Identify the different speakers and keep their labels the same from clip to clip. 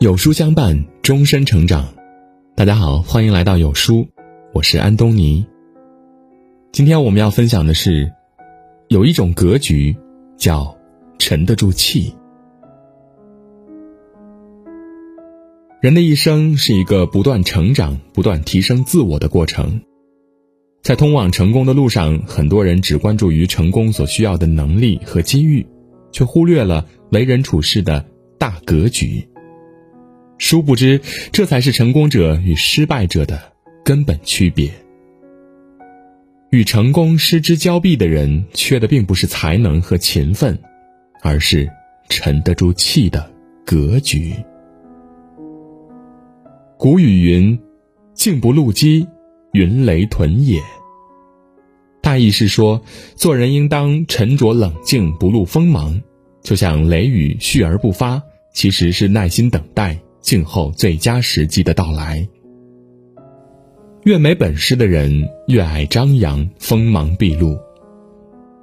Speaker 1: 有书相伴，终身成长。大家好，欢迎来到有书，我是安东尼。今天我们要分享的是，有一种格局叫沉得住气。人的一生是一个不断成长、不断提升自我的过程，在通往成功的路上，很多人只关注于成功所需要的能力和机遇，却忽略了为人处事的大格局。殊不知，这才是成功者与失败者的根本区别。与成功失之交臂的人，缺的并不是才能和勤奋，而是沉得住气的格局。古语云：“静不露机，云雷屯也。”大意是说，做人应当沉着冷静，不露锋芒，就像雷雨蓄而不发，其实是耐心等待。静候最佳时机的到来。越没本事的人越爱张扬，锋芒毕露；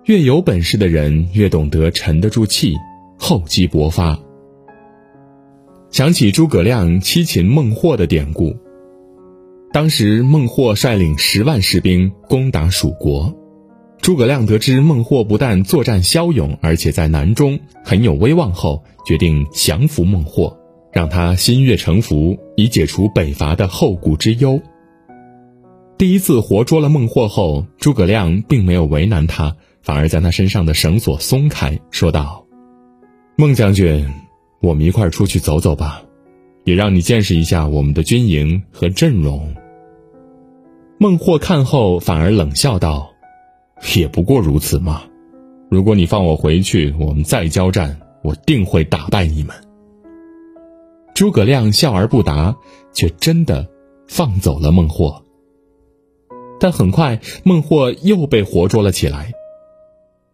Speaker 1: 越有本事的人越懂得沉得住气，厚积薄发。想起诸葛亮七擒孟获的典故，当时孟获率领十万士兵攻打蜀国，诸葛亮得知孟获不但作战骁勇，而且在南中很有威望后，决定降服孟获。让他心悦诚服，以解除北伐的后顾之忧。第一次活捉了孟获后，诸葛亮并没有为难他，反而将他身上的绳索松开，说道：“孟将军，我们一块出去走走吧，也让你见识一下我们的军营和阵容。”孟获看后反而冷笑道：“也不过如此嘛，如果你放我回去，我们再交战，我定会打败你们。”诸葛亮笑而不答，却真的放走了孟获。但很快，孟获又被活捉了起来。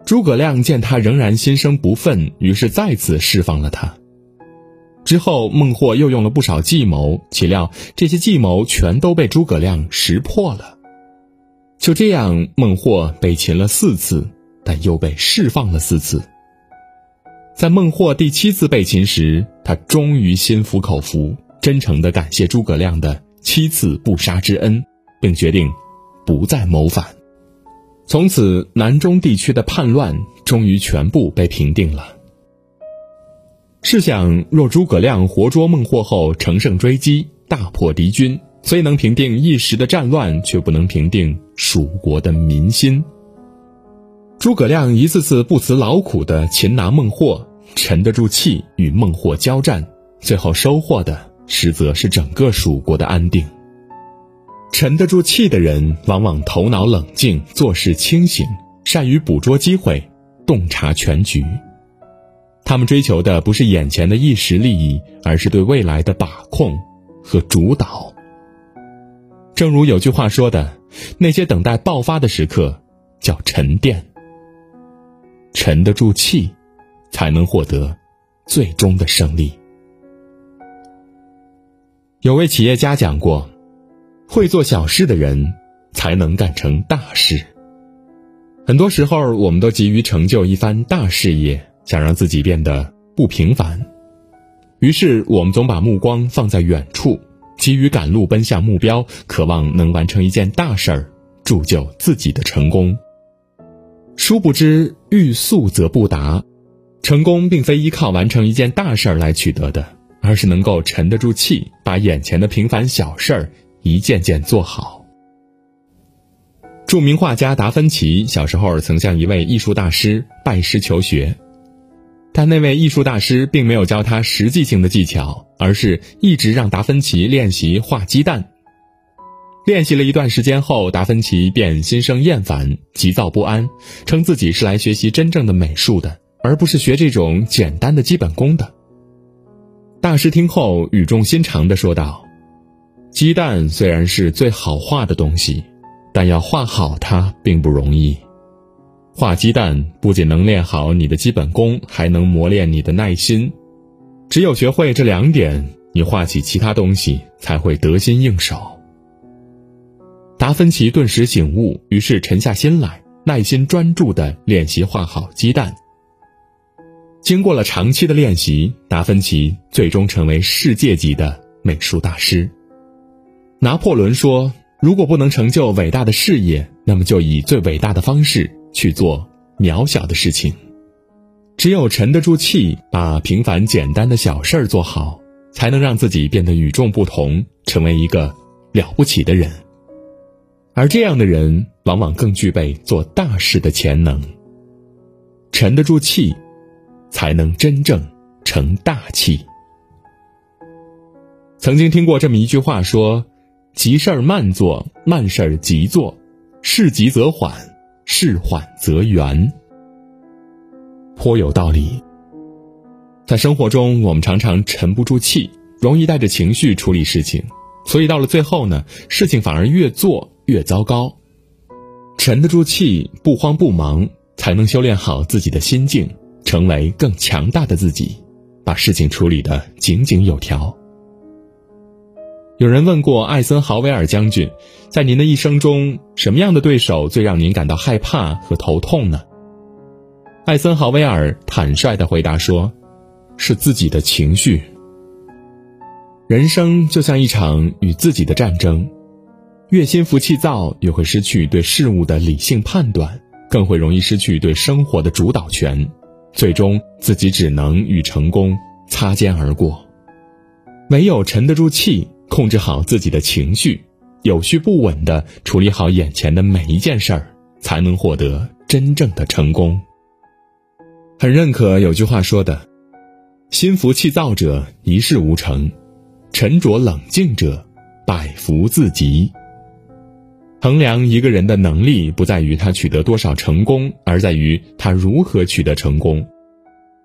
Speaker 1: 诸葛亮见他仍然心生不忿，于是再次释放了他。之后，孟获又用了不少计谋，岂料这些计谋全都被诸葛亮识破了。就这样，孟获被擒了四次，但又被释放了四次。在孟获第七次被擒时，他终于心服口服，真诚地感谢诸葛亮的七次不杀之恩，并决定不再谋反。从此，南中地区的叛乱终于全部被平定了。试想，若诸葛亮活捉孟获后乘胜追击，大破敌军，虽能平定一时的战乱，却不能平定蜀国的民心。诸葛亮一次次不辞劳苦的擒拿孟获，沉得住气与孟获交战，最后收获的实则是整个蜀国的安定。沉得住气的人，往往头脑冷静，做事清醒，善于捕捉机会，洞察全局。他们追求的不是眼前的一时利益，而是对未来的把控和主导。正如有句话说的：“那些等待爆发的时刻，叫沉淀。”沉得住气，才能获得最终的胜利。有位企业家讲过，会做小事的人，才能干成大事。很多时候，我们都急于成就一番大事业，想让自己变得不平凡，于是我们总把目光放在远处，急于赶路奔向目标，渴望能完成一件大事儿，铸就自己的成功。殊不知，欲速则不达。成功并非依靠完成一件大事儿来取得的，而是能够沉得住气，把眼前的平凡小事儿一件件做好。著名画家达芬奇小时候曾向一位艺术大师拜师求学，但那位艺术大师并没有教他实际性的技巧，而是一直让达芬奇练习画鸡蛋。练习了一段时间后，达芬奇便心生厌烦，急躁不安，称自己是来学习真正的美术的，而不是学这种简单的基本功的。大师听后语重心长地说道：“鸡蛋虽然是最好画的东西，但要画好它并不容易。画鸡蛋不仅能练好你的基本功，还能磨练你的耐心。只有学会这两点，你画起其他东西才会得心应手。”达芬奇顿时醒悟，于是沉下心来，耐心专注地练习画好鸡蛋。经过了长期的练习，达芬奇最终成为世界级的美术大师。拿破仑说：“如果不能成就伟大的事业，那么就以最伟大的方式去做渺小的事情。只有沉得住气，把平凡简单的小事儿做好，才能让自己变得与众不同，成为一个了不起的人。而这样的人，往往更具备做大事的潜能。沉得住气。”才能真正成大器。曾经听过这么一句话说：“急事儿慢做，慢事儿急做，事急则缓，事缓则圆。”颇有道理。在生活中，我们常常沉不住气，容易带着情绪处理事情，所以到了最后呢，事情反而越做越糟糕。沉得住气，不慌不忙，才能修炼好自己的心境。成为更强大的自己，把事情处理得井井有条。有人问过艾森豪威尔将军，在您的一生中，什么样的对手最让您感到害怕和头痛呢？艾森豪威尔坦率地回答说：“是自己的情绪。人生就像一场与自己的战争，越心浮气躁，越会失去对事物的理性判断，更会容易失去对生活的主导权。”最终，自己只能与成功擦肩而过。唯有沉得住气，控制好自己的情绪，有序不稳的处理好眼前的每一件事儿，才能获得真正的成功。很认可有句话说的：“心浮气躁者一事无成，沉着冷静者百福自集。”衡量一个人的能力，不在于他取得多少成功，而在于他如何取得成功；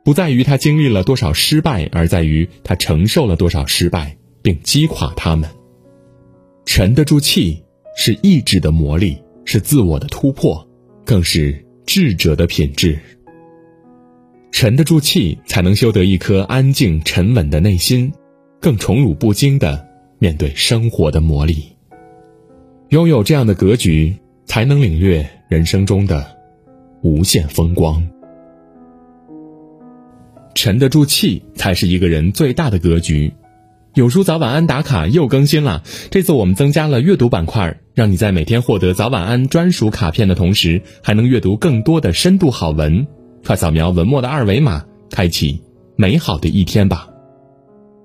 Speaker 1: 不在于他经历了多少失败，而在于他承受了多少失败，并击垮他们。沉得住气，是意志的磨砺，是自我的突破，更是智者的品质。沉得住气，才能修得一颗安静沉稳的内心，更宠辱不惊的面对生活的磨砺。拥有这样的格局，才能领略人生中的无限风光。沉得住气，才是一个人最大的格局。有书早晚安打卡又更新了，这次我们增加了阅读板块，让你在每天获得早晚安专属卡片的同时，还能阅读更多的深度好文。快扫描文末的二维码，开启美好的一天吧。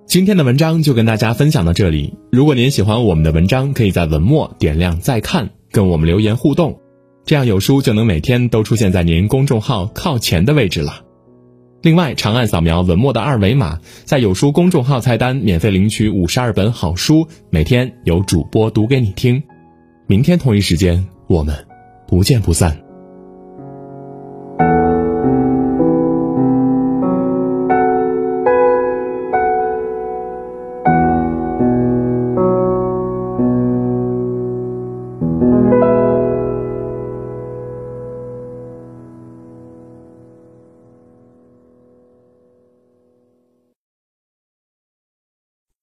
Speaker 1: 今天的文章就跟大家分享到这里。如果您喜欢我们的文章，可以在文末点亮再看，跟我们留言互动，这样有书就能每天都出现在您公众号靠前的位置了。另外，长按扫描文末的二维码，在有书公众号菜单免费领取五十二本好书，每天有主播读给你听。明天同一时间，我们不见不散。